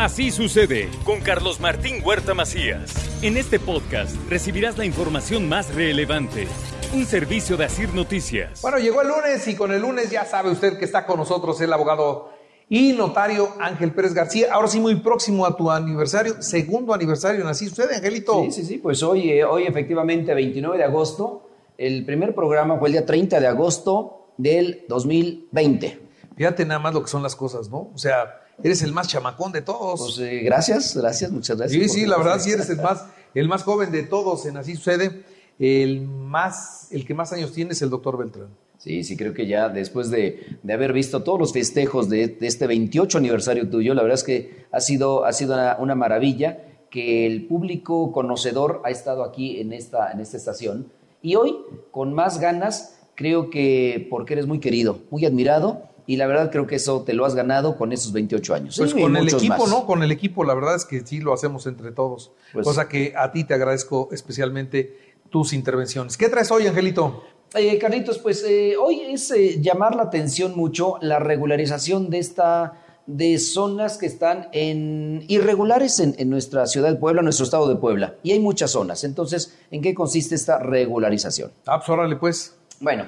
Así sucede con Carlos Martín Huerta Macías. En este podcast recibirás la información más relevante. Un servicio de Asir Noticias. Bueno, llegó el lunes y con el lunes ya sabe usted que está con nosotros el abogado y notario Ángel Pérez García. Ahora sí, muy próximo a tu aniversario, segundo aniversario, ¿así sucede, Angelito? Sí, sí, sí, pues hoy, eh, hoy efectivamente, 29 de agosto, el primer programa fue el día 30 de agosto del 2020. Fíjate nada más lo que son las cosas, ¿no? O sea, eres el más chamacón de todos. Pues eh, gracias, gracias, muchas gracias. Sí, sí, la verdad sí eres el más, el más joven de todos en Así Sucede. El, más, el que más años tiene es el doctor Beltrán. Sí, sí, creo que ya después de, de haber visto todos los festejos de, de, este 28 aniversario tuyo, la verdad es que ha sido, ha sido una, una, maravilla que el público conocedor ha estado aquí en esta, en esta estación. Y hoy, con más ganas, creo que porque eres muy querido, muy admirado y la verdad creo que eso te lo has ganado con esos 28 años. Pues sí, con el equipo, más. ¿no? Con el equipo, la verdad es que sí lo hacemos entre todos. Pues, Cosa que a ti te agradezco especialmente tus intervenciones. ¿Qué traes hoy, Angelito? Eh, Carlitos, pues eh, hoy es eh, llamar la atención mucho la regularización de esta de zonas que están en irregulares en, en, nuestra ciudad de Puebla, nuestro estado de Puebla. Y hay muchas zonas. Entonces, ¿en qué consiste esta regularización? Ah, pues órale, pues. Bueno,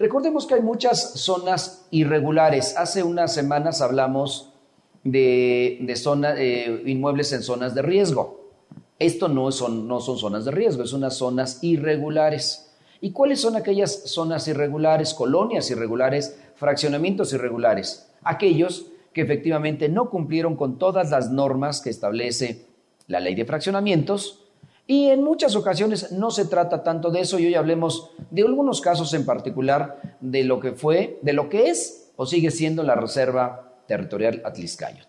recordemos que hay muchas zonas irregulares. Hace unas semanas hablamos de, de eh, inmuebles en zonas de riesgo. Esto no son, no son zonas de riesgo, son unas zonas irregulares. ¿Y cuáles son aquellas zonas irregulares, colonias irregulares, fraccionamientos irregulares? Aquellos que efectivamente no cumplieron con todas las normas que establece la ley de fraccionamientos y en muchas ocasiones no se trata tanto de eso y hoy hablemos de algunos casos en particular de lo que fue, de lo que es o sigue siendo la Reserva Territorial Atliscayot.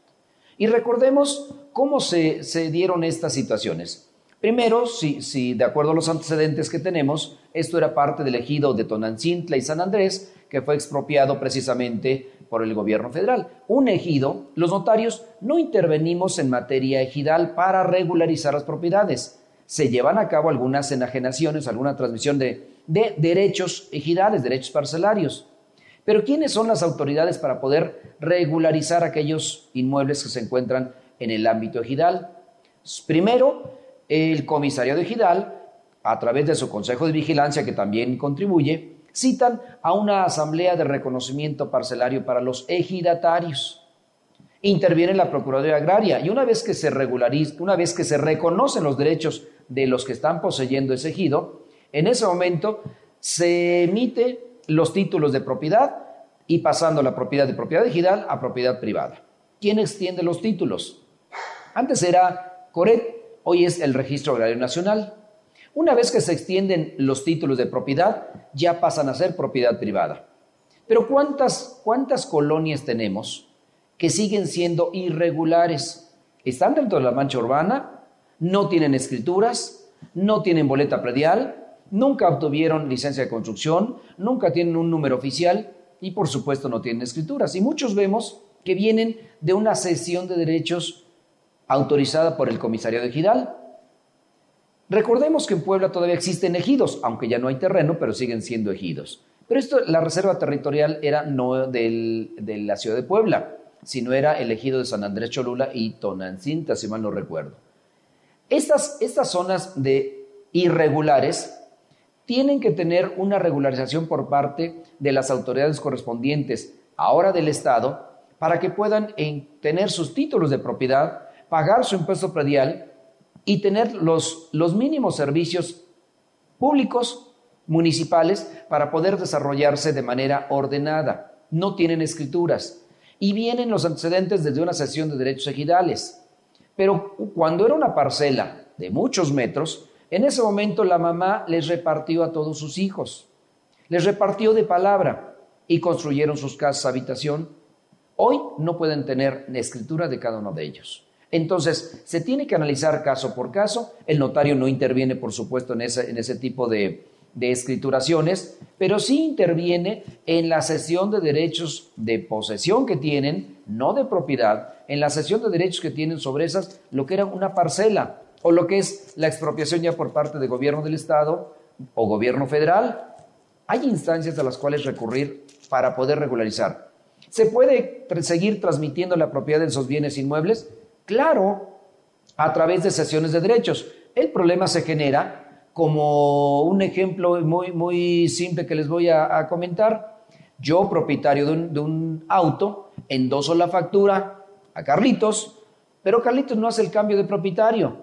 Y recordemos cómo se, dieron estas situaciones. Primero, si, si, de acuerdo a los antecedentes que tenemos, esto era parte del ejido de Tonancintla y San Andrés, que fue expropiado precisamente por el gobierno federal. Un ejido, los notarios no intervenimos en materia ejidal para regularizar las propiedades. Se llevan a cabo algunas enajenaciones, alguna transmisión de, de derechos ejidales, derechos parcelarios. Pero ¿quiénes son las autoridades para poder regularizar aquellos inmuebles que se encuentran en el ámbito ejidal? Primero, el comisario de ejidal, a través de su consejo de vigilancia, que también contribuye, citan a una asamblea de reconocimiento parcelario para los ejidatarios. Interviene la Procuraduría Agraria y una vez que se regulariza, una vez que se reconocen los derechos de los que están poseyendo ese ejido, en ese momento se emite los títulos de propiedad y pasando la propiedad de propiedad ejidal a propiedad privada. ¿Quién extiende los títulos? Antes era Coret, hoy es el Registro Agrario Nacional. Una vez que se extienden los títulos de propiedad, ya pasan a ser propiedad privada. Pero ¿cuántas, cuántas colonias tenemos que siguen siendo irregulares? Están dentro de la mancha urbana, no tienen escrituras, no tienen boleta predial, nunca obtuvieron licencia de construcción, nunca tienen un número oficial y por supuesto no tienen escrituras. Y muchos vemos que vienen de una cesión de derechos autorizada por el comisario de Ejidal. Recordemos que en Puebla todavía existen ejidos, aunque ya no hay terreno, pero siguen siendo ejidos. Pero esto, la reserva territorial era no de la ciudad de Puebla, sino era el ejido de San Andrés Cholula y Tonancinta, si mal no recuerdo. Estas, estas zonas de irregulares tienen que tener una regularización por parte de las autoridades correspondientes, ahora del Estado, para que puedan tener sus títulos de propiedad, pagar su impuesto predial y tener los, los mínimos servicios públicos municipales para poder desarrollarse de manera ordenada. No tienen escrituras. Y vienen los antecedentes desde una sesión de derechos ejidales. Pero cuando era una parcela de muchos metros, en ese momento la mamá les repartió a todos sus hijos. Les repartió de palabra y construyeron sus casas habitación. Hoy no pueden tener escritura de cada uno de ellos. Entonces, se tiene que analizar caso por caso. El notario no interviene, por supuesto, en ese, en ese tipo de, de escrituraciones, pero sí interviene en la cesión de derechos de posesión que tienen, no de propiedad, en la cesión de derechos que tienen sobre esas, lo que era una parcela, o lo que es la expropiación ya por parte del gobierno del Estado o gobierno federal. Hay instancias a las cuales recurrir para poder regularizar. ¿Se puede seguir transmitiendo la propiedad de esos bienes inmuebles? Claro, a través de sesiones de derechos. El problema se genera como un ejemplo muy, muy simple que les voy a, comentar. Yo, propietario de un, de un auto, endoso la factura a Carlitos, pero Carlitos no hace el cambio de propietario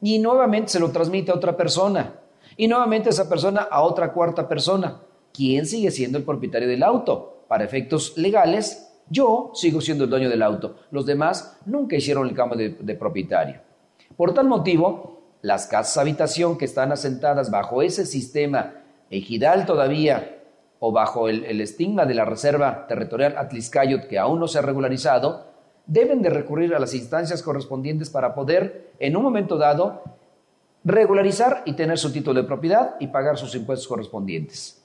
y nuevamente se lo transmite a otra persona y nuevamente esa persona a otra cuarta persona. ¿Quién sigue siendo el propietario del auto? para efectos legales, yo sigo siendo el dueño del auto. Los demás nunca hicieron el cambio de, propietario. Por tal motivo, las casas habitación que están asentadas bajo ese sistema ejidal todavía o bajo el, el, estigma de la Reserva Territorial Atliscayot que aún no se ha regularizado, deben de recurrir a las instancias correspondientes para poder, en un momento dado, regularizar y tener su título de propiedad y pagar sus impuestos correspondientes.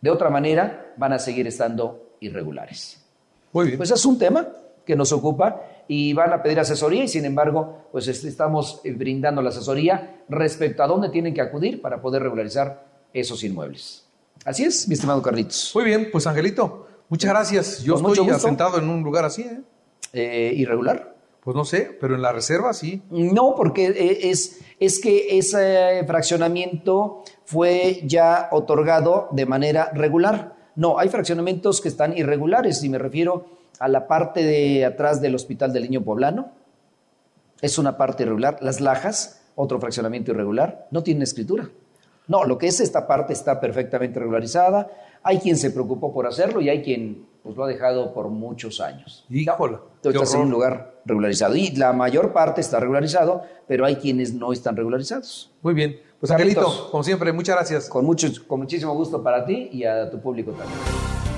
De otra manera, van a seguir estando irregulares. Muy bien. Pues es un tema que nos ocupa y van a pedir asesoría y sin embargo, pues estamos eh, brindando la asesoría respecto a dónde tienen que acudir para poder regularizar esos inmuebles. Así es, mi estimado Carlitos. Muy bien, pues Angelito, muchas gracias. Yo estoy asentado en un lugar así, ¿eh? ¿eh? ¿Irregular? Pues no sé, pero en la reserva sí. No, porque eh, es, es que ese fraccionamiento fue ya otorgado de manera regular. No, hay fraccionamientos que están irregulares y me refiero a la parte de atrás del Hospital del Niño Poblano. Es una parte irregular. Las Lajas, otro fraccionamiento irregular, no tienen escritura. No, lo que es esta parte está perfectamente regularizada. Hay quien se preocupó por hacerlo y hay quien pues, lo ha dejado por muchos años. Híjole. Entonces, en un lugar regularizado. Y la mayor parte está regularizado, pero hay quienes no están regularizados. Muy bien. Pues Angelito, como siempre, muchas gracias. Con, mucho, con muchísimo gusto para ti y a tu público también.